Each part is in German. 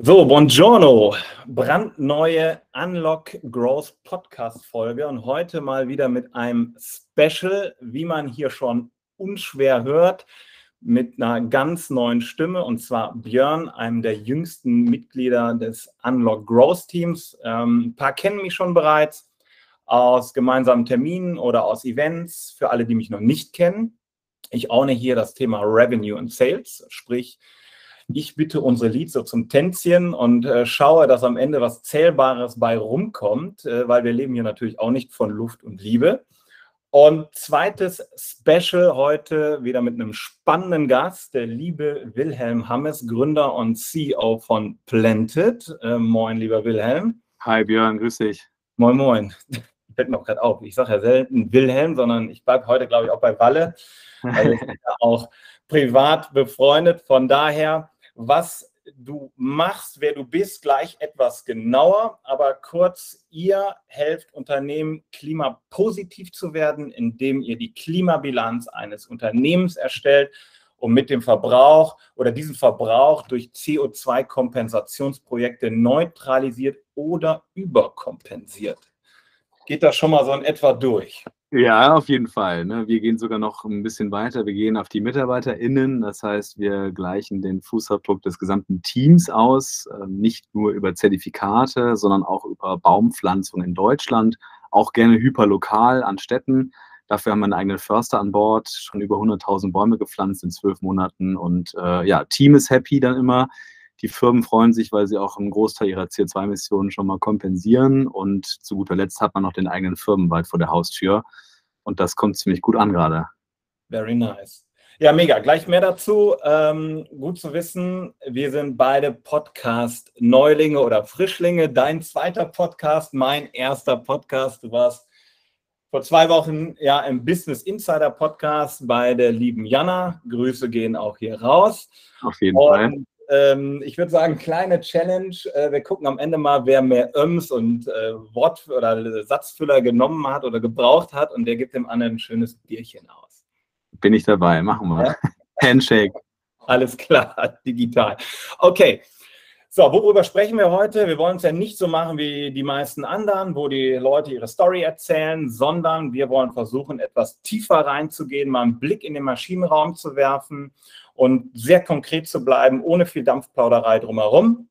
So, buongiorno. Brandneue Unlock Growth Podcast Folge und heute mal wieder mit einem Special, wie man hier schon unschwer hört, mit einer ganz neuen Stimme und zwar Björn, einem der jüngsten Mitglieder des Unlock Growth Teams. Ähm, ein paar kennen mich schon bereits aus gemeinsamen Terminen oder aus Events. Für alle, die mich noch nicht kennen, ich ohne hier das Thema Revenue und Sales, sprich ich bitte unsere Leads so zum Tänzchen und äh, schaue, dass am Ende was Zählbares bei rumkommt, äh, weil wir leben hier natürlich auch nicht von Luft und Liebe. Und zweites Special heute wieder mit einem spannenden Gast, der liebe Wilhelm Hammes, Gründer und CEO von Planted. Äh, moin, lieber Wilhelm. Hi Björn, grüß dich. Moin, moin. Fällt mir auch gerade auf. Ich sage ja selten Wilhelm, sondern ich bleibe heute, glaube ich, auch bei Walle. Weil wir sind ja auch privat befreundet. Von daher was du machst, wer du bist, gleich etwas genauer. Aber kurz, ihr helft Unternehmen, klimapositiv zu werden, indem ihr die Klimabilanz eines Unternehmens erstellt und mit dem Verbrauch oder diesen Verbrauch durch CO2-Kompensationsprojekte neutralisiert oder überkompensiert. Geht das schon mal so in etwa durch? Ja, auf jeden Fall. Ne? Wir gehen sogar noch ein bisschen weiter. Wir gehen auf die MitarbeiterInnen. Das heißt, wir gleichen den Fußabdruck des gesamten Teams aus, ähm, nicht nur über Zertifikate, sondern auch über Baumpflanzung in Deutschland, auch gerne hyperlokal an Städten. Dafür haben wir einen eigenen Förster an Bord, schon über 100.000 Bäume gepflanzt in zwölf Monaten. Und äh, ja, Team ist happy dann immer. Die Firmen freuen sich, weil sie auch einen Großteil ihrer CO2-Emissionen schon mal kompensieren. Und zu guter Letzt hat man noch den eigenen Firmenwald vor der Haustür. Und das kommt ziemlich gut an gerade. Very nice. Ja, mega. Gleich mehr dazu. Ähm, gut zu wissen, wir sind beide Podcast-Neulinge oder Frischlinge. Dein zweiter Podcast, mein erster Podcast. Du warst vor zwei Wochen ja im Business Insider Podcast bei der lieben Jana. Grüße gehen auch hier raus. Auf jeden Und Fall ähm, ich würde sagen, kleine Challenge. Äh, wir gucken am Ende mal, wer mehr Öms und äh, Wort- oder Satzfüller genommen hat oder gebraucht hat und der gibt dem anderen ein schönes Bierchen aus. Bin ich dabei, machen wir. Ja? Handshake. Alles klar, digital. Okay. So, worüber sprechen wir heute? Wir wollen es ja nicht so machen wie die meisten anderen, wo die Leute ihre Story erzählen, sondern wir wollen versuchen, etwas tiefer reinzugehen, mal einen Blick in den Maschinenraum zu werfen und sehr konkret zu bleiben, ohne viel Dampfplauderei drumherum.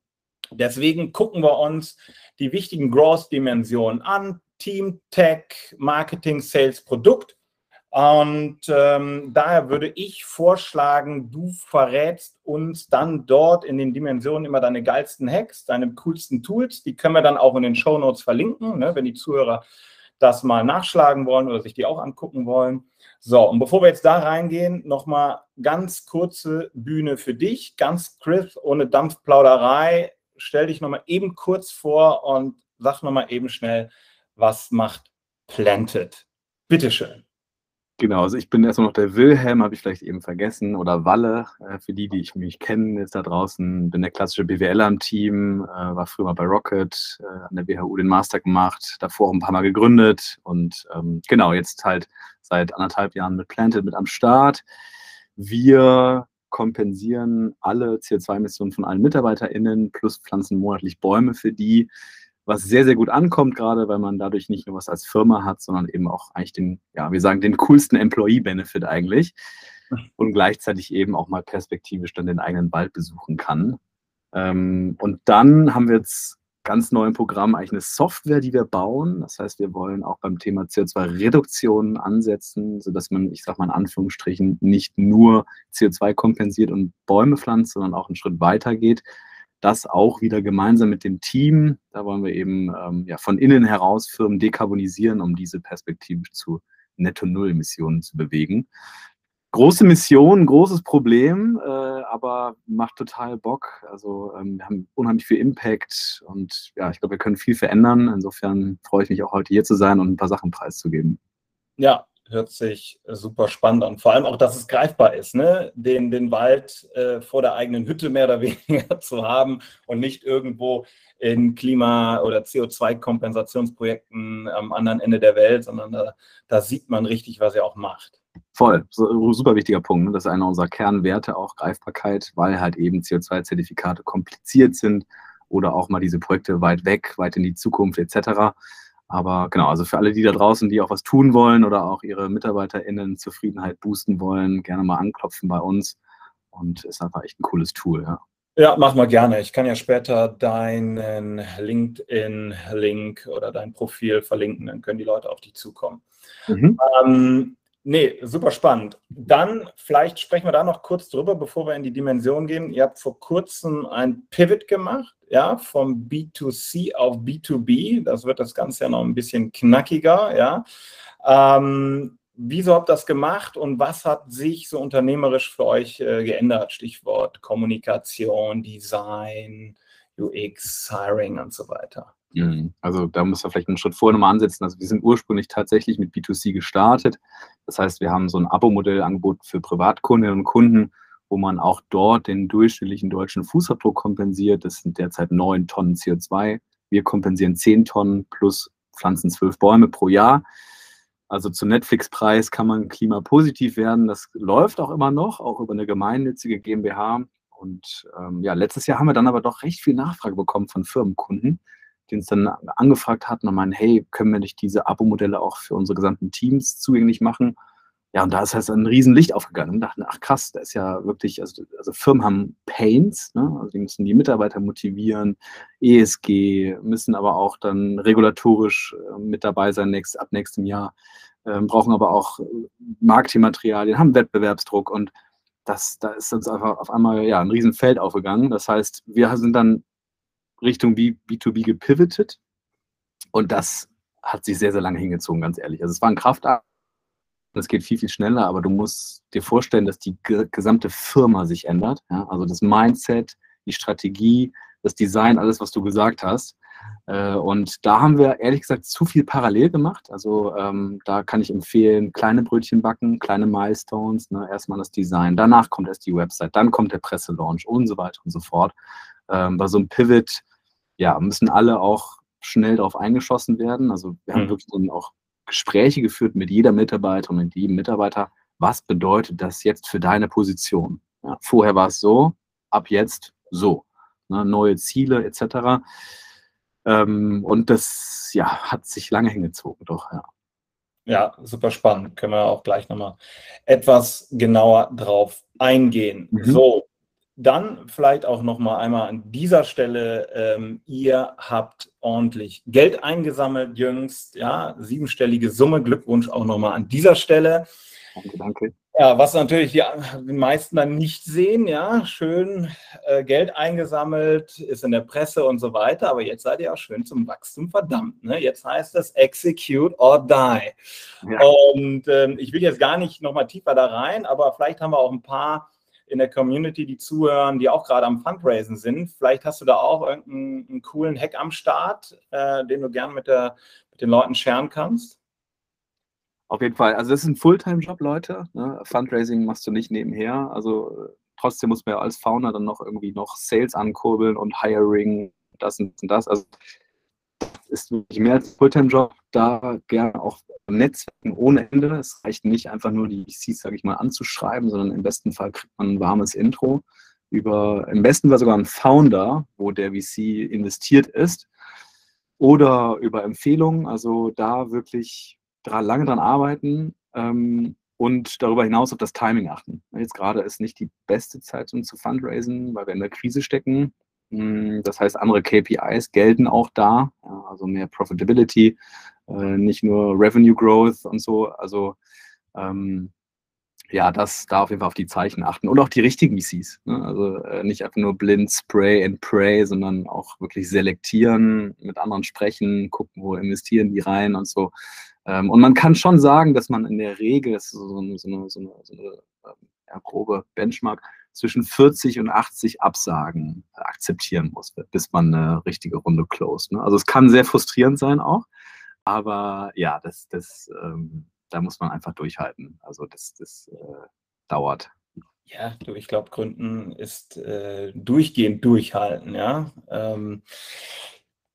Deswegen gucken wir uns die wichtigen Growth-Dimensionen an. Team, Tech, Marketing, Sales, Produkt. Und ähm, daher würde ich vorschlagen, du verrätst uns dann dort in den Dimensionen immer deine geilsten Hacks, deine coolsten Tools. Die können wir dann auch in den Show Notes verlinken, ne, wenn die Zuhörer das mal nachschlagen wollen oder sich die auch angucken wollen. So, und bevor wir jetzt da reingehen, nochmal ganz kurze Bühne für dich, ganz Chris, ohne Dampfplauderei. Stell dich nochmal eben kurz vor und sag nochmal eben schnell, was macht Planted? Bitteschön. Genau, also ich bin erstmal noch der Wilhelm, habe ich vielleicht eben vergessen, oder Walle, äh, für die, die ich mich kennen, ist da draußen, bin der klassische BWLer im Team, äh, war früher mal bei Rocket, äh, an der WHU den Master gemacht, davor ein paar Mal gegründet und ähm, genau, jetzt halt seit anderthalb Jahren mit Planted mit am Start. Wir kompensieren alle CO2-Emissionen von allen MitarbeiterInnen plus pflanzen monatlich Bäume für die was sehr, sehr gut ankommt, gerade weil man dadurch nicht nur was als Firma hat, sondern eben auch eigentlich den, ja, wir sagen, den coolsten Employee-Benefit eigentlich und gleichzeitig eben auch mal perspektivisch dann den eigenen Wald besuchen kann. Ähm, und dann haben wir jetzt ganz neu im Programm eigentlich eine Software, die wir bauen. Das heißt, wir wollen auch beim Thema CO2-Reduktion ansetzen, sodass man, ich sage mal in Anführungsstrichen, nicht nur CO2 kompensiert und Bäume pflanzt, sondern auch einen Schritt weiter geht das auch wieder gemeinsam mit dem Team. Da wollen wir eben ähm, ja, von innen heraus Firmen dekarbonisieren, um diese Perspektive zu Netto-Null-Emissionen zu bewegen. Große Mission, großes Problem, äh, aber macht total Bock. Also ähm, wir haben unheimlich viel Impact und ja, ich glaube, wir können viel verändern. Insofern freue ich mich auch heute hier zu sein und ein paar Sachen preiszugeben. Ja, hört sich super spannend an. Vor allem auch, dass es greifbar ist, ne? den, den Wald äh, vor der eigenen Hütte mehr oder weniger zu haben und nicht irgendwo in Klima- oder CO2-Kompensationsprojekten am anderen Ende der Welt, sondern da, da sieht man richtig, was er auch macht. Voll, so, super wichtiger Punkt. Ne? Das ist einer unserer Kernwerte, auch Greifbarkeit, weil halt eben CO2-Zertifikate kompliziert sind oder auch mal diese Projekte weit weg, weit in die Zukunft etc. Aber genau, also für alle die da draußen, die auch was tun wollen oder auch ihre MitarbeiterInnen Zufriedenheit boosten wollen, gerne mal anklopfen bei uns. Und ist einfach echt ein cooles Tool, ja. Ja, mach mal gerne. Ich kann ja später deinen LinkedIn-Link oder dein Profil verlinken, dann können die Leute auf dich zukommen. Mhm. Ähm, nee, super spannend. Dann vielleicht sprechen wir da noch kurz drüber, bevor wir in die Dimension gehen. Ihr habt vor kurzem ein Pivot gemacht ja, vom B2C auf B2B. Das wird das Ganze ja noch ein bisschen knackiger, ja. Ähm, wieso habt ihr das gemacht und was hat sich so unternehmerisch für euch äh, geändert? Stichwort Kommunikation, Design, UX, Hiring und so weiter. Mhm. Also da muss man vielleicht einen Schritt vorher nochmal ansetzen. Also wir sind ursprünglich tatsächlich mit B2C gestartet. Das heißt, wir haben so ein Abo-Modell angeboten für Privatkundinnen und Kunden wo man auch dort den durchschnittlichen deutschen Fußabdruck kompensiert. Das sind derzeit neun Tonnen CO2. Wir kompensieren zehn Tonnen plus pflanzen zwölf Bäume pro Jahr. Also zum Netflix-Preis kann man klimapositiv werden. Das läuft auch immer noch, auch über eine gemeinnützige GmbH. Und ähm, ja, letztes Jahr haben wir dann aber doch recht viel Nachfrage bekommen von Firmenkunden, die uns dann angefragt hatten und meinen, hey, können wir nicht diese Abo-Modelle auch für unsere gesamten Teams zugänglich machen? Ja, und da ist halt ein Riesenlicht aufgegangen und dachten, ach krass, da ist ja wirklich, also, also Firmen haben Pains, ne? also die müssen die Mitarbeiter motivieren, ESG, müssen aber auch dann regulatorisch äh, mit dabei sein nächst, ab nächstem Jahr, äh, brauchen aber auch Marketingmaterialien, haben Wettbewerbsdruck und das, da ist uns einfach auf einmal ja, ein Riesenfeld aufgegangen. Das heißt, wir sind dann Richtung B, B2B gepivotet und das hat sich sehr, sehr lange hingezogen, ganz ehrlich. Also es war ein Kraftakt das geht viel, viel schneller, aber du musst dir vorstellen, dass die gesamte Firma sich ändert. Ja? Also das Mindset, die Strategie, das Design, alles, was du gesagt hast. Äh, und da haben wir ehrlich gesagt zu viel parallel gemacht. Also ähm, da kann ich empfehlen, kleine Brötchen backen, kleine Milestones, ne? erstmal das Design, danach kommt erst die Website, dann kommt der Presselaunch und so weiter und so fort. Ähm, bei so einem Pivot, ja, müssen alle auch schnell darauf eingeschossen werden. Also wir haben mhm. wirklich so auch Gespräche geführt mit jeder Mitarbeiterin, mit jedem Mitarbeiter. Was bedeutet das jetzt für deine Position? Ja, vorher war es so, ab jetzt so. Ne, neue Ziele etc. Ähm, und das ja, hat sich lange hingezogen, doch, ja. Ja, super spannend. Können wir auch gleich nochmal etwas genauer drauf eingehen. Mhm. So, dann vielleicht auch noch mal einmal an dieser Stelle, ähm, ihr habt ordentlich Geld eingesammelt jüngst, ja, siebenstellige Summe, Glückwunsch auch noch mal an dieser Stelle. Danke, danke. Ja, was natürlich die, die meisten dann nicht sehen, ja, schön äh, Geld eingesammelt, ist in der Presse und so weiter, aber jetzt seid ihr auch schön zum Wachstum verdammt. Ne? Jetzt heißt das Execute or Die. Ja. Und ähm, ich will jetzt gar nicht noch mal tiefer da rein, aber vielleicht haben wir auch ein paar in der Community, die zuhören, die auch gerade am Fundraisen sind. Vielleicht hast du da auch irgendeinen coolen Hack am Start, äh, den du gern mit, mit den Leuten scheren kannst. Auf jeden Fall. Also das ist ein Fulltime-Job, Leute. Ne? Fundraising machst du nicht nebenher. Also trotzdem muss man ja als Founder dann noch irgendwie noch Sales ankurbeln und Hiring, das und das. Also ist wirklich mehr als Fulltime-Job, da gerne auch Netzwerken ohne Ende. Es reicht nicht einfach nur die VCs, sage ich mal, anzuschreiben, sondern im besten Fall kriegt man ein warmes Intro über, im besten Fall sogar einen Founder, wo der VC investiert ist oder über Empfehlungen. Also da wirklich lange dran arbeiten ähm, und darüber hinaus auf das Timing achten. Jetzt gerade ist nicht die beste Zeit, um zu fundraisen, weil wir in der Krise stecken. Hm, das heißt, andere KPIs gelten auch da, also mehr Profitability, äh, nicht nur Revenue Growth und so. Also ähm, ja, das da auf jeden Fall auf die Zeichen achten und auch die richtigen VCs. Ne? Also äh, nicht einfach nur blind Spray and Pray, sondern auch wirklich selektieren, mit anderen sprechen, gucken, wo investieren die rein und so. Ähm, und man kann schon sagen, dass man in der Regel, das ist so, eine, so eine, so eine ähm, ja, grobe Benchmark, zwischen 40 und 80 Absagen akzeptieren muss, bis man eine richtige Runde closed. Ne? Also es kann sehr frustrierend sein auch, aber ja, das, das, ähm, da muss man einfach durchhalten. Also das, das äh, dauert. Ja, du, ich glaube, Gründen ist äh, durchgehend durchhalten, ja. Ähm,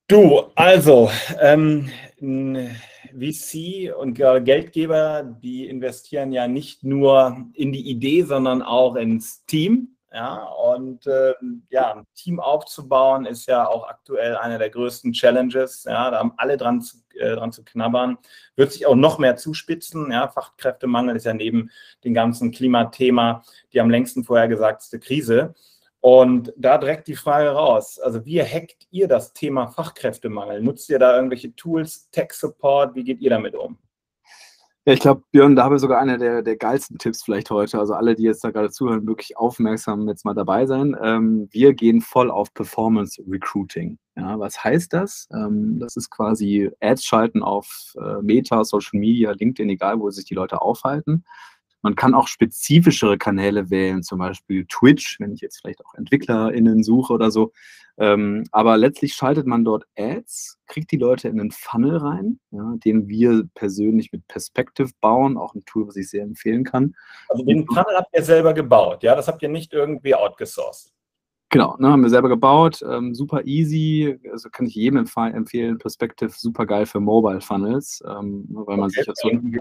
du, also, ähm, VC und Geldgeber, die investieren ja nicht nur in die Idee, sondern auch ins Team. Ja, und äh, ja, ein Team aufzubauen ist ja auch aktuell eine der größten Challenges. Ja, da haben alle dran zu, äh, dran zu knabbern. Wird sich auch noch mehr zuspitzen. Ja, Fachkräftemangel ist ja neben dem ganzen Klimathema die am längsten vorhergesagteste Krise. Und da direkt die Frage raus. Also, wie hackt ihr das Thema Fachkräftemangel? Nutzt ihr da irgendwelche Tools, Tech Support? Wie geht ihr damit um? Ja, ich glaube, Björn, da habe ich sogar einer der, der geilsten Tipps vielleicht heute. Also alle, die jetzt da gerade zuhören, wirklich aufmerksam jetzt mal dabei sein. Ähm, wir gehen voll auf Performance Recruiting. Ja, was heißt das? Ähm, das ist quasi Ads schalten auf äh, Meta, Social Media, LinkedIn, egal wo sich die Leute aufhalten. Man kann auch spezifischere Kanäle wählen, zum Beispiel Twitch, wenn ich jetzt vielleicht auch EntwicklerInnen suche oder so. Ähm, aber letztlich schaltet man dort Ads, kriegt die Leute in einen Funnel rein, ja, den wir persönlich mit Perspective bauen, auch ein Tool, was ich sehr empfehlen kann. Also den Funnel habt ihr selber gebaut, ja? Das habt ihr nicht irgendwie outgesourced. Genau, ne, haben wir selber gebaut, ähm, super easy, also kann ich jedem empfehlen, Perspective super geil für Mobile Funnels, ähm, weil man okay, sich verlinken, wir,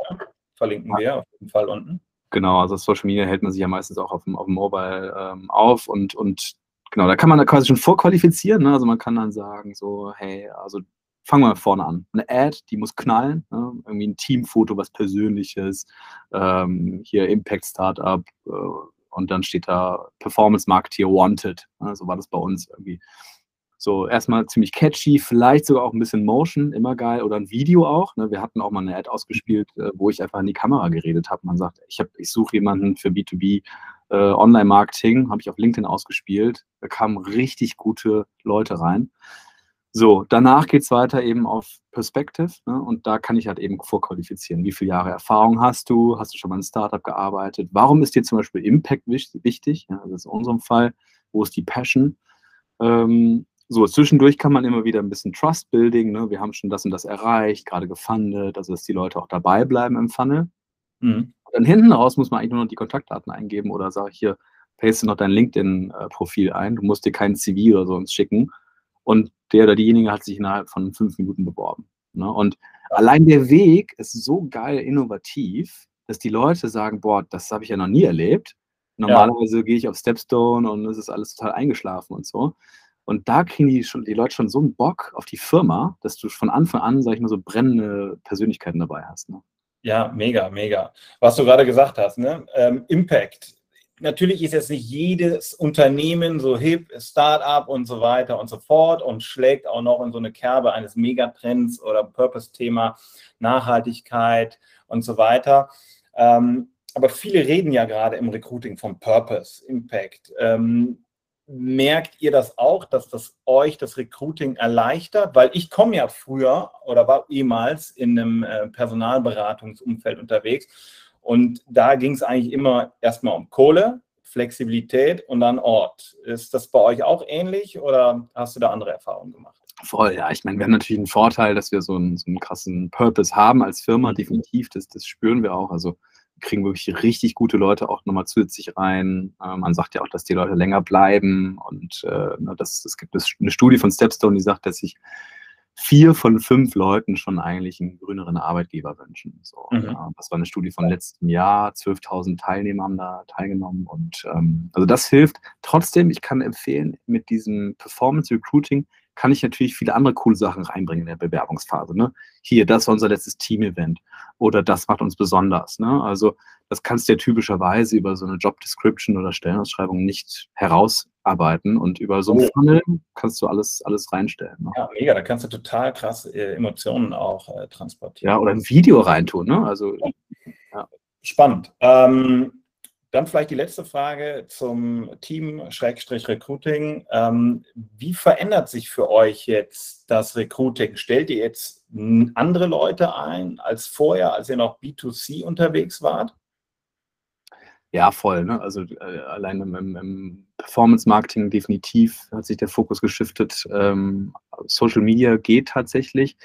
verlinken wir auf jeden Fall unten. Genau, also Social Media hält man sich ja meistens auch auf dem, auf dem Mobile ähm, auf und, und genau, da kann man da quasi schon vorqualifizieren. Ne? Also man kann dann sagen, so, hey, also fangen wir vorne an. Eine Ad, die muss knallen, ne? irgendwie ein Teamfoto, was Persönliches, ähm, hier Impact Startup äh, und dann steht da Performance Marketeer Wanted. Ne? So war das bei uns irgendwie. So erstmal ziemlich catchy, vielleicht sogar auch ein bisschen Motion, immer geil. Oder ein Video auch. Ne? Wir hatten auch mal eine Ad ausgespielt, äh, wo ich einfach in die Kamera geredet habe. Man sagt, ich, ich suche jemanden für B2B äh, Online-Marketing, habe ich auf LinkedIn ausgespielt. Da kamen richtig gute Leute rein. So, danach geht es weiter eben auf Perspective ne? und da kann ich halt eben vorqualifizieren. Wie viele Jahre Erfahrung hast du? Hast du schon mal in Startup gearbeitet? Warum ist dir zum Beispiel Impact wichtig? Ja, das ist in unserem Fall. Wo ist die Passion? Ähm, so, zwischendurch kann man immer wieder ein bisschen Trust Building. Ne? Wir haben schon das und das erreicht, gerade gefundet, also dass die Leute auch dabei bleiben im Funnel. Mhm. Dann hinten raus muss man eigentlich nur noch die Kontaktdaten eingeben oder sage ich hier, paste noch dein LinkedIn-Profil ein. Du musst dir kein CV oder so uns schicken. Und der oder diejenige hat sich innerhalb von fünf Minuten beworben. Ne? Und allein der Weg ist so geil innovativ, dass die Leute sagen, boah, das habe ich ja noch nie erlebt. Normalerweise ja. gehe ich auf Stepstone und es ist alles total eingeschlafen und so. Und da kriegen die, schon, die Leute schon so einen Bock auf die Firma, dass du von Anfang an, sag ich mal, so brennende Persönlichkeiten dabei hast. Ne? Ja, mega, mega. Was du gerade gesagt hast, ne? Ähm, Impact. Natürlich ist jetzt nicht jedes Unternehmen so hip, Startup und so weiter und so fort und schlägt auch noch in so eine Kerbe eines Megatrends oder Purpose-Thema, Nachhaltigkeit und so weiter. Ähm, aber viele reden ja gerade im Recruiting vom Purpose, Impact. Ähm, merkt ihr das auch, dass das euch das Recruiting erleichtert? Weil ich komme ja früher oder war ehemals in einem äh, Personalberatungsumfeld unterwegs und da ging es eigentlich immer erstmal um Kohle, Flexibilität und dann Ort. Ist das bei euch auch ähnlich oder hast du da andere Erfahrungen gemacht? Voll, ja. Ich meine, wir haben natürlich einen Vorteil, dass wir so einen, so einen krassen Purpose haben als Firma, definitiv. Das, das spüren wir auch. Also kriegen wirklich richtig gute Leute auch nochmal zusätzlich rein. Äh, man sagt ja auch, dass die Leute länger bleiben und äh, das, es gibt eine Studie von Stepstone, die sagt, dass sich vier von fünf Leuten schon eigentlich einen grüneren Arbeitgeber wünschen. So, mhm. ja, das war eine Studie von letztem Jahr. 12.000 Teilnehmer haben da teilgenommen. Und ähm, also das hilft. Trotzdem, ich kann empfehlen, mit diesem Performance Recruiting kann ich natürlich viele andere coole Sachen reinbringen in der Bewerbungsphase. Ne? Hier, das war unser letztes Team-Event oder das macht uns besonders. Ne? Also das kannst du ja typischerweise über so eine Job Description oder Stellenausschreibung nicht herausarbeiten und über so ein Funnel kannst du alles, alles reinstellen. Ne? Ja, mega, da kannst du total krass äh, Emotionen auch äh, transportieren. Ja, oder ein Video reintun. Ne? Also, ja. Spannend. Ähm, dann vielleicht die letzte Frage zum Team-Recruiting. Ähm, wie verändert sich für euch jetzt das Recruiting? Stellt ihr jetzt andere Leute ein als vorher, als ihr noch B2C unterwegs wart? Ja, voll. Ne? Also äh, allein im, im Performance-Marketing definitiv hat sich der Fokus geschiftet. Ähm, Social Media geht tatsächlich.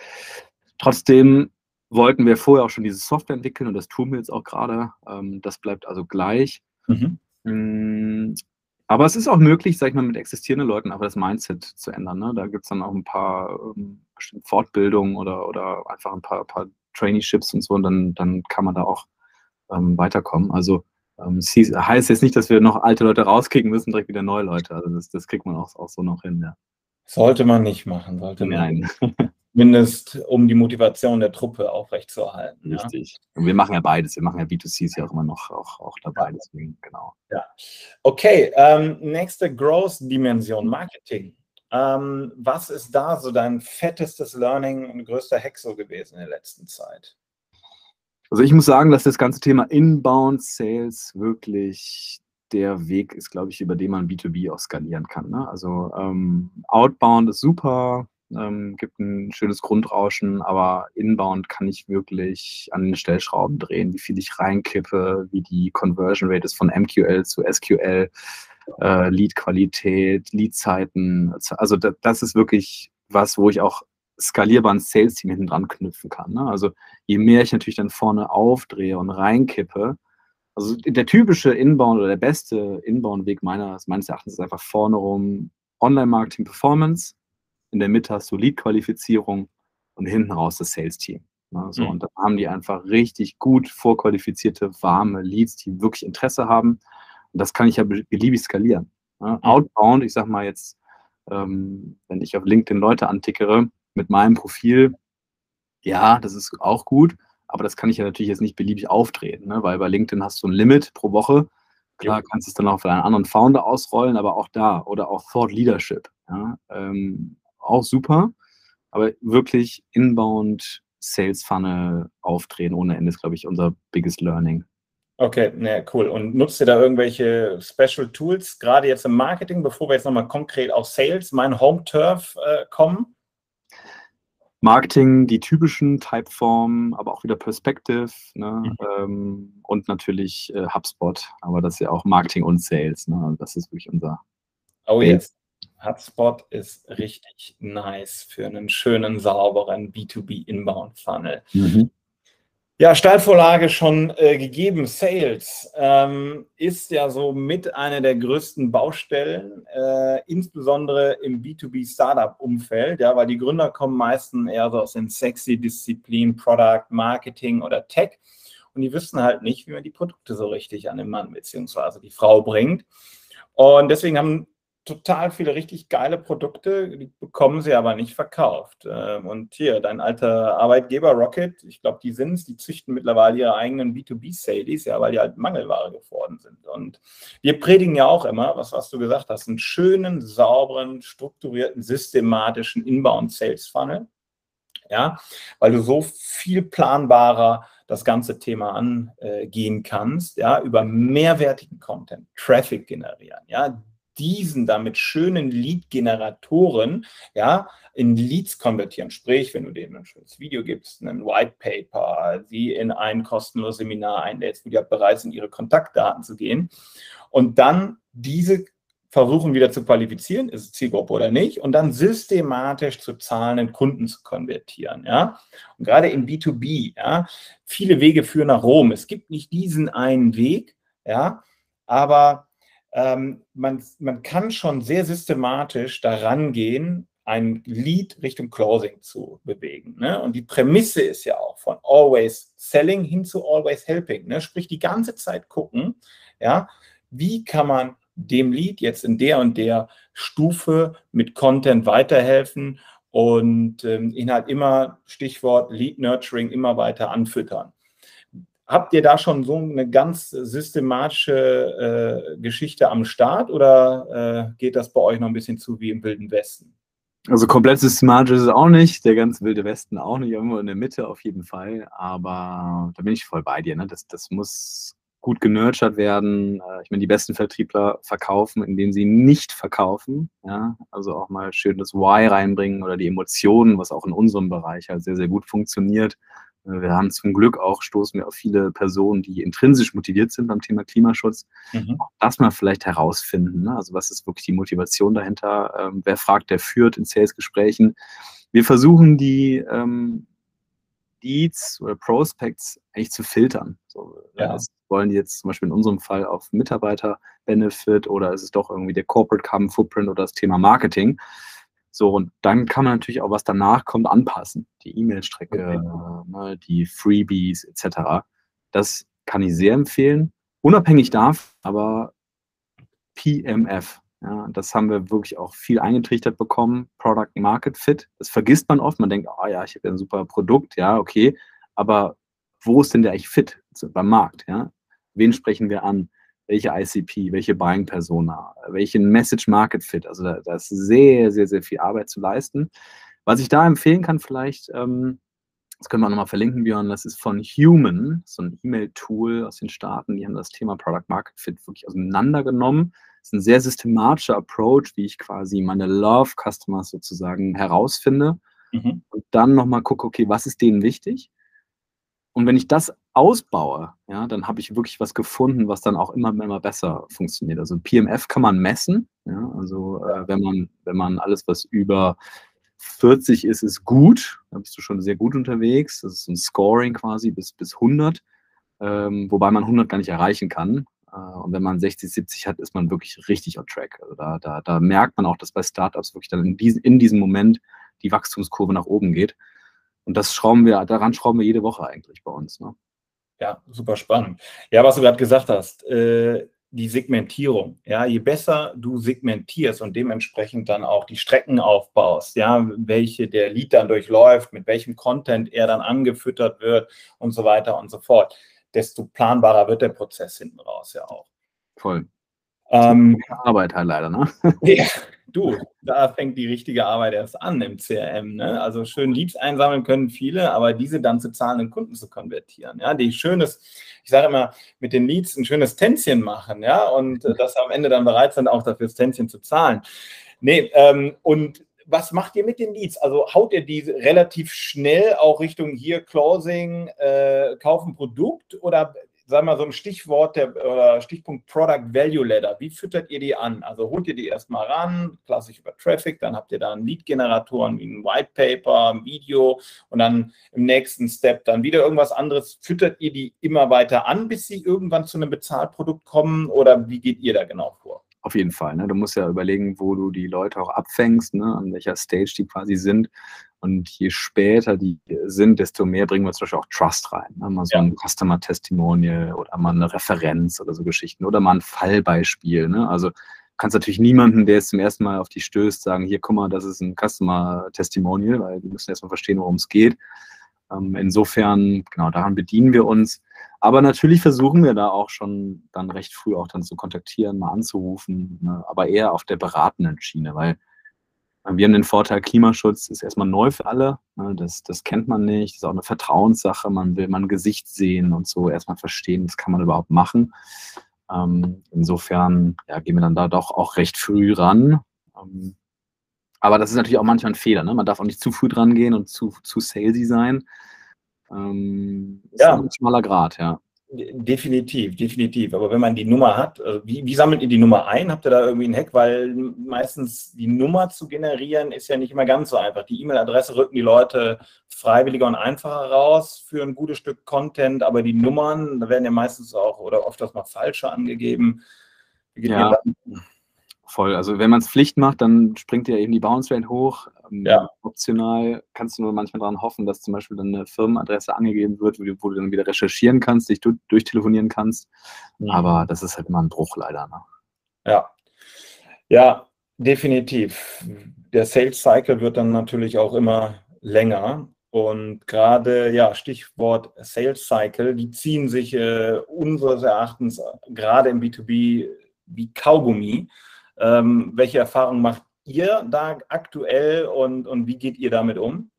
Trotzdem wollten wir vorher auch schon diese Software entwickeln und das tun wir jetzt auch gerade. Ähm, das bleibt also gleich. Mhm. Mm, aber es ist auch möglich, sag ich mal, mit existierenden Leuten einfach das Mindset zu ändern. Ne? Da gibt es dann auch ein paar ähm, Fortbildungen oder, oder einfach ein paar, paar Traineeships und so und dann, dann kann man da auch ähm, weiterkommen. Also ähm, es heißt jetzt nicht, dass wir noch alte Leute rauskicken müssen, direkt wieder neue Leute. Also das, das kriegt man auch, auch so noch hin, ja. Sollte man nicht machen, sollte man. Nein. Mindest um die Motivation der Truppe aufrechtzuerhalten. Richtig. Ja? Und wir machen ja beides. Wir machen ja B2C ist ja auch immer noch auch, auch dabei, deswegen, genau. Ja. Okay, ähm, nächste Growth-Dimension, Marketing. Ähm, was ist da so dein fettestes Learning und größter Hack so gewesen in der letzten Zeit? Also ich muss sagen, dass das ganze Thema Inbound Sales wirklich der Weg ist, glaube ich, über den man B2B auch skalieren kann. Ne? Also ähm, Outbound ist super, ähm, gibt ein schönes Grundrauschen, aber Inbound kann ich wirklich an den Stellschrauben drehen, wie viel ich reinkippe, wie die Conversion Rate ist von MQL zu SQL, äh, Lead-Qualität, Lead-Zeiten. Also das, das ist wirklich was, wo ich auch skalierbaren Sales-Team hinten dran knüpfen kann. Ne? Also je mehr ich natürlich dann vorne aufdrehe und reinkippe, also der typische Inbound oder der beste Inbound-Weg meines, meines Erachtens ist einfach vorne rum Online-Marketing-Performance, in der Mitte hast du Lead-Qualifizierung und hinten raus das Sales-Team. Ne? So, mhm. Und da haben die einfach richtig gut vorqualifizierte, warme Leads, die wirklich Interesse haben. Und das kann ich ja beliebig skalieren. Ne? Outbound, ich sag mal jetzt, ähm, wenn ich auf LinkedIn Leute antickere, mit meinem Profil, ja, das ist auch gut, aber das kann ich ja natürlich jetzt nicht beliebig auftreten, ne? weil bei LinkedIn hast du ein Limit pro Woche. Klar, kannst du es dann auch für einen anderen Founder ausrollen, aber auch da oder auch Thought Leadership. Ja? Ähm, auch super, aber wirklich inbound Sales Funnel aufdrehen ohne Ende ist, glaube ich, unser biggest learning. Okay, ne, cool. Und nutzt ihr da irgendwelche Special Tools, gerade jetzt im Marketing, bevor wir jetzt nochmal konkret auf Sales, mein Home Turf äh, kommen? Marketing, die typischen Typeformen, aber auch wieder Perspective ne? Mhm. Ähm, und natürlich äh, HubSpot, aber das ist ja auch Marketing und Sales. Ne? Also das ist wirklich unser. Oh yes. HubSpot ist richtig nice für einen schönen, sauberen B2B Inbound Funnel. Mhm. Ja, Steilvorlage schon äh, gegeben. Sales ähm, ist ja so mit einer der größten Baustellen, äh, insbesondere im B2B-Startup-Umfeld, ja, weil die Gründer kommen meistens eher so aus den sexy Disziplinen Product, Marketing oder Tech und die wissen halt nicht, wie man die Produkte so richtig an den Mann bzw. die Frau bringt. Und deswegen haben total viele richtig geile Produkte, die bekommen sie aber nicht verkauft. Ähm, und hier, dein alter Arbeitgeber Rocket, ich glaube, die sind es, die züchten mittlerweile ihre eigenen B2B-Sales, ja, weil die halt Mangelware geworden sind. Und wir predigen ja auch immer, was, was du gesagt hast, einen schönen, sauberen, strukturierten, systematischen Inbound-Sales-Funnel. Ja, weil du so viel planbarer das ganze Thema angehen kannst, ja, über mehrwertigen Content, Traffic generieren, ja, diesen damit schönen Lead-Generatoren ja, in Leads konvertieren. Sprich, wenn du denen ein schönes Video gibst, ein White Paper, sie in ein kostenloses Seminar einlädst, wo die bereit sind, ihre Kontaktdaten zu gehen und dann diese versuchen wieder zu qualifizieren, ist es Zielgruppe oder nicht, und dann systematisch zu zahlenden Kunden zu konvertieren. Ja? Und gerade im B2B, ja, viele Wege führen nach Rom. Es gibt nicht diesen einen Weg, ja, aber ähm, man, man kann schon sehr systematisch daran gehen, ein Lead Richtung Closing zu bewegen. Ne? Und die Prämisse ist ja auch von Always Selling hin zu Always Helping. Ne? Sprich, die ganze Zeit gucken, ja, wie kann man dem Lead jetzt in der und der Stufe mit Content weiterhelfen und ähm, ihn halt immer, Stichwort Lead Nurturing, immer weiter anfüttern. Habt ihr da schon so eine ganz systematische äh, Geschichte am Start oder äh, geht das bei euch noch ein bisschen zu wie im Wilden Westen? Also komplett systematisch ist es auch nicht, der ganz wilde Westen auch nicht, irgendwo in der Mitte auf jeden Fall. Aber da bin ich voll bei dir. Ne? Das, das muss gut genurtured werden. Äh, ich meine, die besten Vertriebler verkaufen, indem sie nicht verkaufen. Ja? Also auch mal schön das Why reinbringen oder die Emotionen, was auch in unserem Bereich halt sehr, sehr gut funktioniert. Wir haben zum Glück auch, stoßen wir auf viele Personen, die intrinsisch motiviert sind beim Thema Klimaschutz. Mhm. Auch das mal vielleicht herausfinden. Ne? Also was ist wirklich die Motivation dahinter? Ähm, wer fragt, der führt in Sales-Gesprächen. Wir versuchen die, ähm, Leads oder Prospects eigentlich zu filtern. So, ja. Das wollen die jetzt zum Beispiel in unserem Fall auf Mitarbeiter-Benefit oder ist es doch irgendwie der Corporate Carbon Footprint oder das Thema Marketing? So, und dann kann man natürlich auch, was danach kommt, anpassen. Die E-Mail-Strecke, okay. ne, die Freebies etc. Das kann ich sehr empfehlen. Unabhängig davon, aber PMF, ja, das haben wir wirklich auch viel eingetrichtert bekommen. Product Market Fit. Das vergisst man oft. Man denkt, oh ja, ich habe ja ein super Produkt, ja, okay. Aber wo ist denn der eigentlich fit beim Markt? Ja? Wen sprechen wir an? Welche ICP, welche Buying Persona, welchen Message Market Fit? Also da, da, ist sehr, sehr, sehr viel Arbeit zu leisten. Was ich da empfehlen kann, vielleicht, ähm, das können wir nochmal verlinken, Björn, das ist von Human, so ein E-Mail-Tool aus den Staaten. Die haben das Thema Product Market Fit wirklich auseinandergenommen ist ein sehr systematischer Approach, wie ich quasi meine Love Customers sozusagen herausfinde mhm. und dann nochmal gucke, okay, was ist denen wichtig? Und wenn ich das ausbaue, ja, dann habe ich wirklich was gefunden, was dann auch immer, immer besser funktioniert. Also PMF kann man messen. Ja, also äh, wenn man, wenn man alles, was über 40 ist, ist gut. Da bist du schon sehr gut unterwegs. Das ist ein Scoring quasi bis, bis 100, ähm, wobei man 100 gar nicht erreichen kann. Äh, und wenn man 60, 70 hat, ist man wirklich richtig on track. Also da, da, da merkt man auch, dass bei Startups wirklich dann in, diesen, in diesem Moment die Wachstumskurve nach oben geht. Und das schrauben wir, daran schrauben wir jede Woche eigentlich bei uns. Ne? Ja, super spannend. Ja, was du gerade gesagt hast, äh, die Segmentierung. Ja, je besser du segmentierst und dementsprechend dann auch die Strecken aufbaust, ja, welche der Lead dann durchläuft, mit welchem Content er dann angefüttert wird und so weiter und so fort desto planbarer wird der Prozess hinten raus ja auch. Voll. Ähm, Arbeit halt leider, ne? ja, du, da fängt die richtige Arbeit erst an im CRM. Ne? Also schön Leads einsammeln können viele, aber diese dann zu zahlenden Kunden zu konvertieren. Ja, die schönes, ich sage immer, mit den Leads ein schönes Tänzchen machen, ja, und äh, dass am Ende dann bereit sind, auch dafür das Tänzchen zu zahlen. Nee, ähm, und was macht ihr mit den Leads? Also haut ihr die relativ schnell auch Richtung hier Closing, äh, kaufen Produkt oder sagen wir mal so ein Stichwort der, oder Stichpunkt Product Value Ladder. Wie füttert ihr die an? Also holt ihr die erstmal ran, klassisch über Traffic, dann habt ihr da einen Lead-Generatoren wie ein White Paper, ein Video und dann im nächsten Step dann wieder irgendwas anderes. Füttert ihr die immer weiter an, bis sie irgendwann zu einem Bezahlprodukt kommen oder wie geht ihr da genau vor? Auf jeden Fall. Ne? Du musst ja überlegen, wo du die Leute auch abfängst, ne? an welcher Stage die quasi sind. Und je später die sind, desto mehr bringen wir zum Beispiel auch Trust rein. Ne? Mal so ja. ein Customer Testimonial oder mal eine Referenz oder so Geschichten oder mal ein Fallbeispiel. Ne? Also kannst natürlich niemanden, der jetzt zum ersten Mal auf dich stößt, sagen, hier, guck mal, das ist ein Customer Testimonial, weil die müssen erstmal verstehen, worum es geht. Ähm, insofern, genau, daran bedienen wir uns. Aber natürlich versuchen wir da auch schon dann recht früh auch dann zu kontaktieren, mal anzurufen, ne? aber eher auf der beratenden Schiene, weil wir haben den Vorteil, Klimaschutz ist erstmal neu für alle. Ne? Das, das kennt man nicht. Das ist auch eine Vertrauenssache. Man will mal ein Gesicht sehen und so erstmal verstehen, was kann man überhaupt machen. Ähm, insofern ja, gehen wir dann da doch auch recht früh ran. Ähm, aber das ist natürlich auch manchmal ein Fehler. Ne? Man darf auch nicht zu früh dran gehen und zu, zu salesy sein. Ähm, ja. Ist ein schmaler Grad, ja. Definitiv, definitiv. Aber wenn man die Nummer hat, also wie, wie, sammelt ihr die Nummer ein? Habt ihr da irgendwie einen Hack? Weil meistens die Nummer zu generieren ist ja nicht immer ganz so einfach. Die E-Mail-Adresse rücken die Leute freiwilliger und einfacher raus für ein gutes Stück Content, aber die Nummern, da werden ja meistens auch oder oft das mal falsche angegeben. Wie geht ja. Voll. Also wenn man es Pflicht macht, dann springt ja eben die Bounce Rate hoch. Ähm, ja. Optional kannst du nur manchmal daran hoffen, dass zum Beispiel dann eine Firmenadresse angegeben wird, wo du, dann wieder recherchieren kannst, dich du, durchtelefonieren kannst. Mhm. Aber das ist halt immer ein Bruch leider. Ne? Ja. Ja, definitiv. Der Sales Cycle wird dann natürlich auch immer länger. Und gerade, ja, Stichwort Sales Cycle, die ziehen sich äh, unseres Erachtens gerade im B2B wie Kaugummi. Ähm, welche Erfahrungen macht ihr da aktuell und, und wie geht ihr damit um?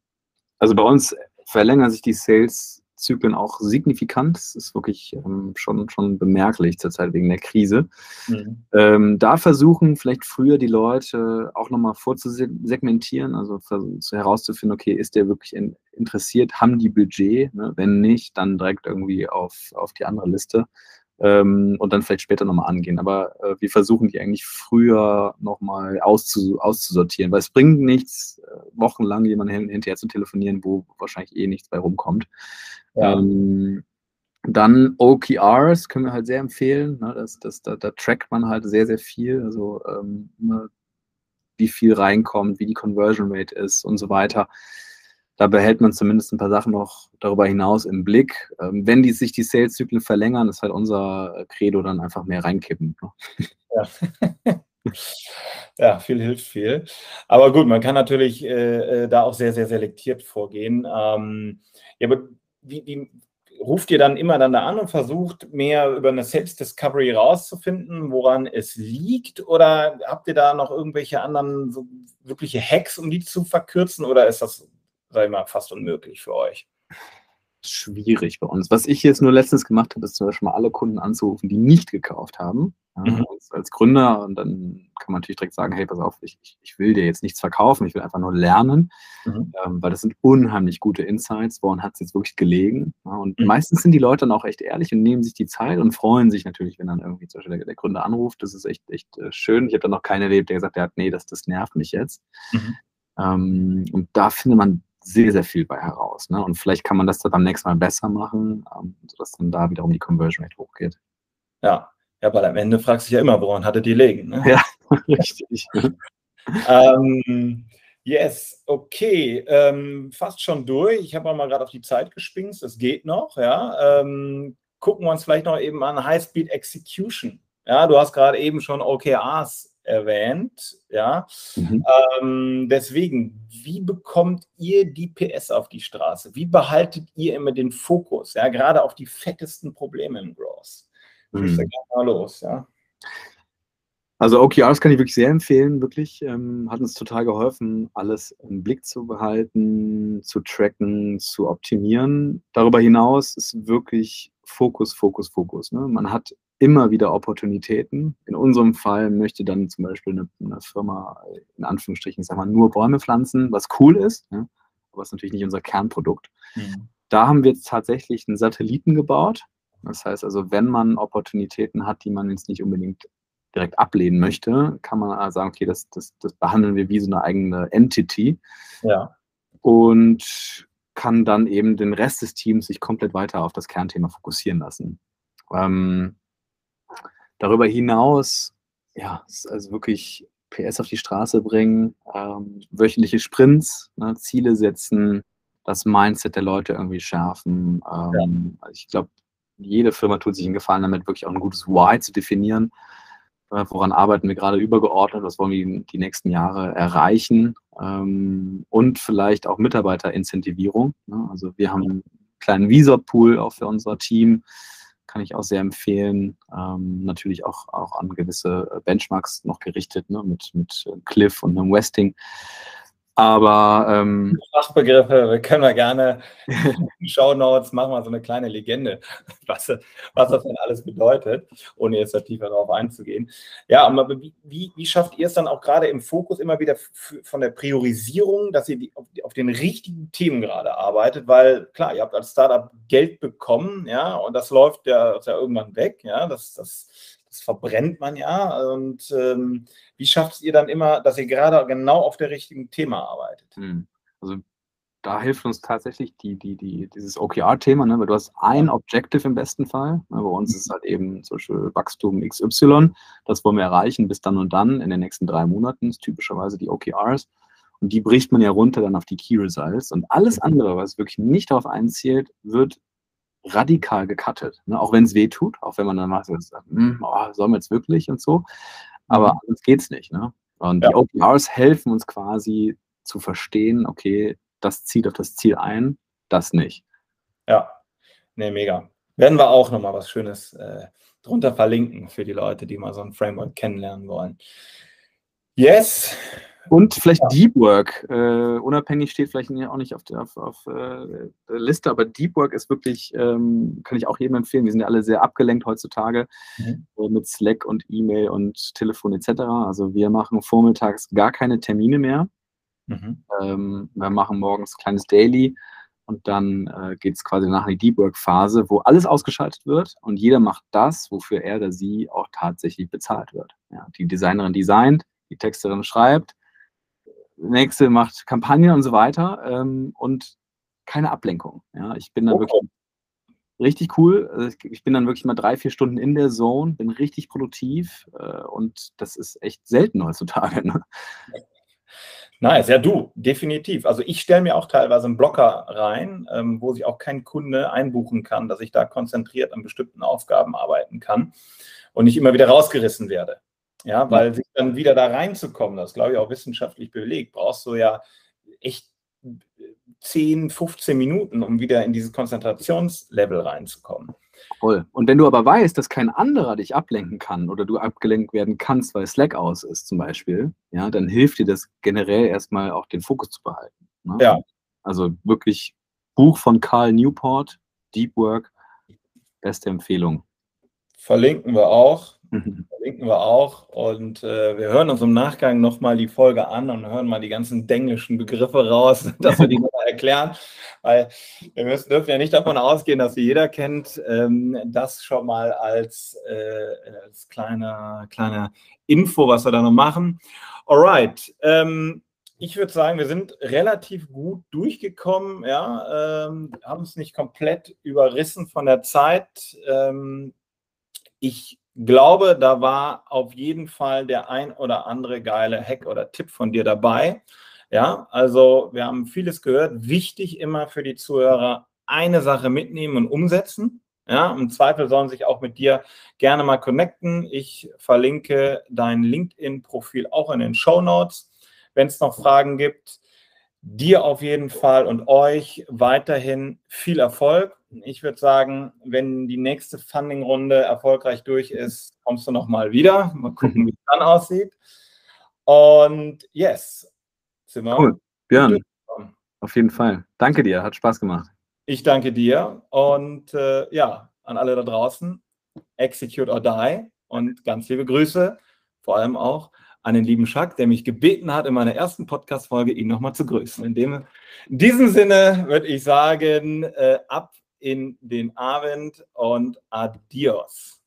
Also bei uns verlängern sich die Sales-Zyklen auch signifikant. Das ist wirklich ähm, schon, schon bemerklich zurzeit wegen der Krise. Mhm. Ähm, da versuchen vielleicht früher die Leute auch nochmal vorzusegmentieren, also herauszufinden, okay, ist der wirklich in, interessiert, haben die Budget? Ne? Wenn nicht, dann direkt irgendwie auf, auf die andere Liste ähm, und dann vielleicht später nochmal angehen. Aber äh, wir versuchen die eigentlich früher nochmal auszu auszusortieren, weil es bringt nichts, äh, wochenlang jemanden hinterher zu telefonieren, wo wahrscheinlich eh nichts bei rumkommt. Ja. Ähm, dann OKRs können wir halt sehr empfehlen. Ne? Das, das, da, da, trackt man halt sehr, sehr viel. Also ähm, wie viel reinkommt, wie die Conversion Rate ist und so weiter. Da behält man zumindest ein paar Sachen noch darüber hinaus im Blick. Ähm, wenn die, sich die Sales-Zyklen verlängern, ist halt unser Credo dann einfach mehr reinkippen. Ne? Ja. ja, viel hilft viel. Aber gut, man kann natürlich äh, äh, da auch sehr, sehr selektiert vorgehen. Ähm, ja, aber wie, wie, ruft ihr dann immer dann da an und versucht mehr über eine Selbst-Discovery rauszufinden, woran es liegt? Oder habt ihr da noch irgendwelche anderen so wirkliche Hacks, um die zu verkürzen? Oder ist das, sag ich mal, fast unmöglich für euch? Schwierig bei uns. Was ich jetzt nur letztens gemacht habe, ist zum Beispiel mal alle Kunden anzurufen, die nicht gekauft haben mhm. als, als, Gründer. Und dann kann man natürlich direkt sagen, hey, pass auf, ich, ich will dir jetzt nichts verkaufen, ich will einfach nur lernen, mhm. ähm, weil das sind unheimlich gute Insights, woran hat es jetzt wirklich gelegen. Ja, und mhm. meistens sind die Leute dann auch echt ehrlich und nehmen sich die Zeit und freuen sich natürlich, wenn dann irgendwie zum Beispiel der, der Gründer anruft. Das ist echt, echt äh, schön. Ich habe dann noch keinen erlebt, der gesagt hat, nee, das, das nervt mich jetzt. Mhm. Ähm, und da findet man sehr, sehr viel bei heraus. Ne? Und vielleicht kann man das dann beim nächsten Mal besser machen, ähm, sodass dann da wiederum die Conversion Rate hochgeht. Ja, ja, weil am Ende fragst du dich ja immer, woran hatte die legen. Ne? Ja, richtig. ähm, yes, okay. Ähm, fast schon durch. Ich habe mal gerade auf die Zeit gespingst. Es geht noch. Ja. Ähm, gucken wir uns vielleicht noch eben an High-Speed Execution. Ja, du hast gerade eben schon OKRs erwähnt. Ja. Mhm. Ähm, deswegen, wie bekommt ihr die PS auf die Straße? Wie behaltet ihr immer den Fokus? Ja, gerade auf die fettesten Probleme im Growth? Mhm. Mal los, ja. Also OKRs kann ich wirklich sehr empfehlen, wirklich. Ähm, hat uns total geholfen, alles im Blick zu behalten, zu tracken, zu optimieren. Darüber hinaus ist wirklich Fokus, Fokus, Fokus. Ne? Man hat immer wieder Opportunitäten. In unserem Fall möchte dann zum Beispiel eine, eine Firma in Anführungsstrichen, sag mal, nur Bäume pflanzen, was cool ist, ja? aber ist natürlich nicht unser Kernprodukt. Mhm. Da haben wir jetzt tatsächlich einen Satelliten gebaut, das heißt also, wenn man Opportunitäten hat, die man jetzt nicht unbedingt direkt ablehnen möchte, kann man sagen, okay, das, das, das behandeln wir wie so eine eigene Entity. Ja. Und kann dann eben den Rest des Teams sich komplett weiter auf das Kernthema fokussieren lassen. Ähm, darüber hinaus, ja, also wirklich PS auf die Straße bringen, ähm, wöchentliche Sprints, ne, Ziele setzen, das Mindset der Leute irgendwie schärfen. Ähm, ja. Ich glaube, jede Firma tut sich einen Gefallen damit, wirklich auch ein gutes Why zu definieren. Äh, woran arbeiten wir gerade übergeordnet? Was wollen wir die nächsten Jahre erreichen? Ähm, und vielleicht auch Mitarbeiterincentivierung. Ne? Also wir haben einen kleinen Visor-Pool auch für unser Team. Kann ich auch sehr empfehlen. Ähm, natürlich auch, auch an gewisse Benchmarks noch gerichtet, ne? mit, mit Cliff und einem Westing. Aber ähm, Fachbegriffe können wir gerne Show Notes machen wir so eine kleine Legende, was, was das denn alles bedeutet, ohne jetzt da tiefer darauf einzugehen. Ja, aber wie, wie, wie schafft ihr es dann auch gerade im Fokus immer wieder von der Priorisierung, dass ihr die, auf, auf, den richtigen Themen gerade arbeitet? Weil klar, ihr habt als Startup Geld bekommen, ja, und das läuft ja, ja irgendwann weg, ja, das, das das verbrennt man ja. Und ähm, wie schafft ihr dann immer, dass ihr gerade genau auf der richtigen Thema arbeitet? Hm. Also da hilft uns tatsächlich die, die, die, dieses OKR-Thema, ne? weil du hast ein Objective im besten Fall. Ne? Bei uns ist halt eben zum Beispiel Wachstum XY. Das wollen wir erreichen bis dann und dann in den nächsten drei Monaten, ist typischerweise die OKRs. Und die bricht man ja runter dann auf die Key Results. Und alles andere, was wirklich nicht darauf einzielt, wird radikal gecuttet. Ne? Auch wenn es weh tut, auch wenn man dann macht, hm, oh, sollen wir jetzt wirklich und so. Aber mhm. sonst geht es nicht. Ne? Und ja. die OKRs helfen uns quasi zu verstehen, okay, das zieht auf das Ziel ein, das nicht. Ja, ne, mega. Werden wir auch nochmal was Schönes äh, drunter verlinken für die Leute, die mal so ein Framework kennenlernen wollen. Yes, und vielleicht ja. Deep Work. Äh, unabhängig steht vielleicht auch nicht auf der, auf, auf, äh, Liste, aber Deep Work ist wirklich, ähm, kann ich auch jedem empfehlen. Wir sind ja alle sehr abgelenkt heutzutage mhm. äh, mit Slack und E-Mail und Telefon etc. Also wir machen vormittags gar keine Termine mehr. Mhm. Ähm, wir machen morgens ein kleines Daily und dann äh, geht es quasi nach in die Deep Work-Phase, wo alles ausgeschaltet wird und jeder macht das, wofür er oder sie auch tatsächlich bezahlt wird. Ja, die Designerin designt, die Texterin schreibt, nächste macht Kampagne und so weiter ähm, und keine Ablenkung. Ja, ich bin dann okay. wirklich richtig cool. Also ich bin dann wirklich mal drei, vier Stunden in der Zone, bin richtig produktiv äh, und das ist echt selten heutzutage. Ne? Nice, ja du, definitiv. Also ich stelle mir auch teilweise einen Blocker rein, ähm, wo sich auch kein Kunde einbuchen kann, dass ich da konzentriert an bestimmten Aufgaben arbeiten kann und nicht immer wieder rausgerissen werde. Ja, weil ja. sich dann wieder da reinzukommen, das glaube ich auch wissenschaftlich belegt, brauchst du ja echt 10, 15 Minuten, um wieder in dieses Konzentrationslevel reinzukommen. Voll. Und wenn du aber weißt, dass kein anderer dich ablenken kann oder du abgelenkt werden kannst, weil Slack aus ist zum Beispiel, ja, dann hilft dir das generell erstmal auch den Fokus zu behalten. Ne? Ja. Also wirklich Buch von Carl Newport, Deep Work, beste Empfehlung. Verlinken wir auch. Verlinken wir auch. Und äh, wir hören uns im Nachgang nochmal die Folge an und hören mal die ganzen englischen Begriffe raus, dass wir die nochmal erklären. Weil wir müssen, dürfen ja nicht davon ausgehen, dass sie jeder kennt. Ähm, das schon mal als, äh, als kleine, kleine Info, was wir da noch machen. Alright. Ähm, ich würde sagen, wir sind relativ gut durchgekommen, ja, ähm, haben es nicht komplett überrissen von der Zeit. Ähm, ich glaube, da war auf jeden Fall der ein oder andere geile Hack oder Tipp von dir dabei. Ja, also wir haben vieles gehört. Wichtig immer für die Zuhörer, eine Sache mitnehmen und umsetzen. Ja, im Zweifel sollen sich auch mit dir gerne mal connecten. Ich verlinke dein LinkedIn-Profil auch in den Show Notes. Wenn es noch Fragen gibt, dir auf jeden Fall und euch weiterhin viel Erfolg. Ich würde sagen, wenn die nächste Funding-Runde erfolgreich durch ist, kommst du nochmal wieder. Mal gucken, wie es dann aussieht. Und yes, sind Cool, Björn. Auf jeden Fall. Danke dir, hat Spaß gemacht. Ich danke dir und äh, ja, an alle da draußen, execute or die und ganz liebe Grüße, vor allem auch an den lieben Schack, der mich gebeten hat, in meiner ersten Podcast-Folge ihn nochmal zu grüßen. In, dem, in diesem Sinne würde ich sagen, äh, ab in den Abend und adios.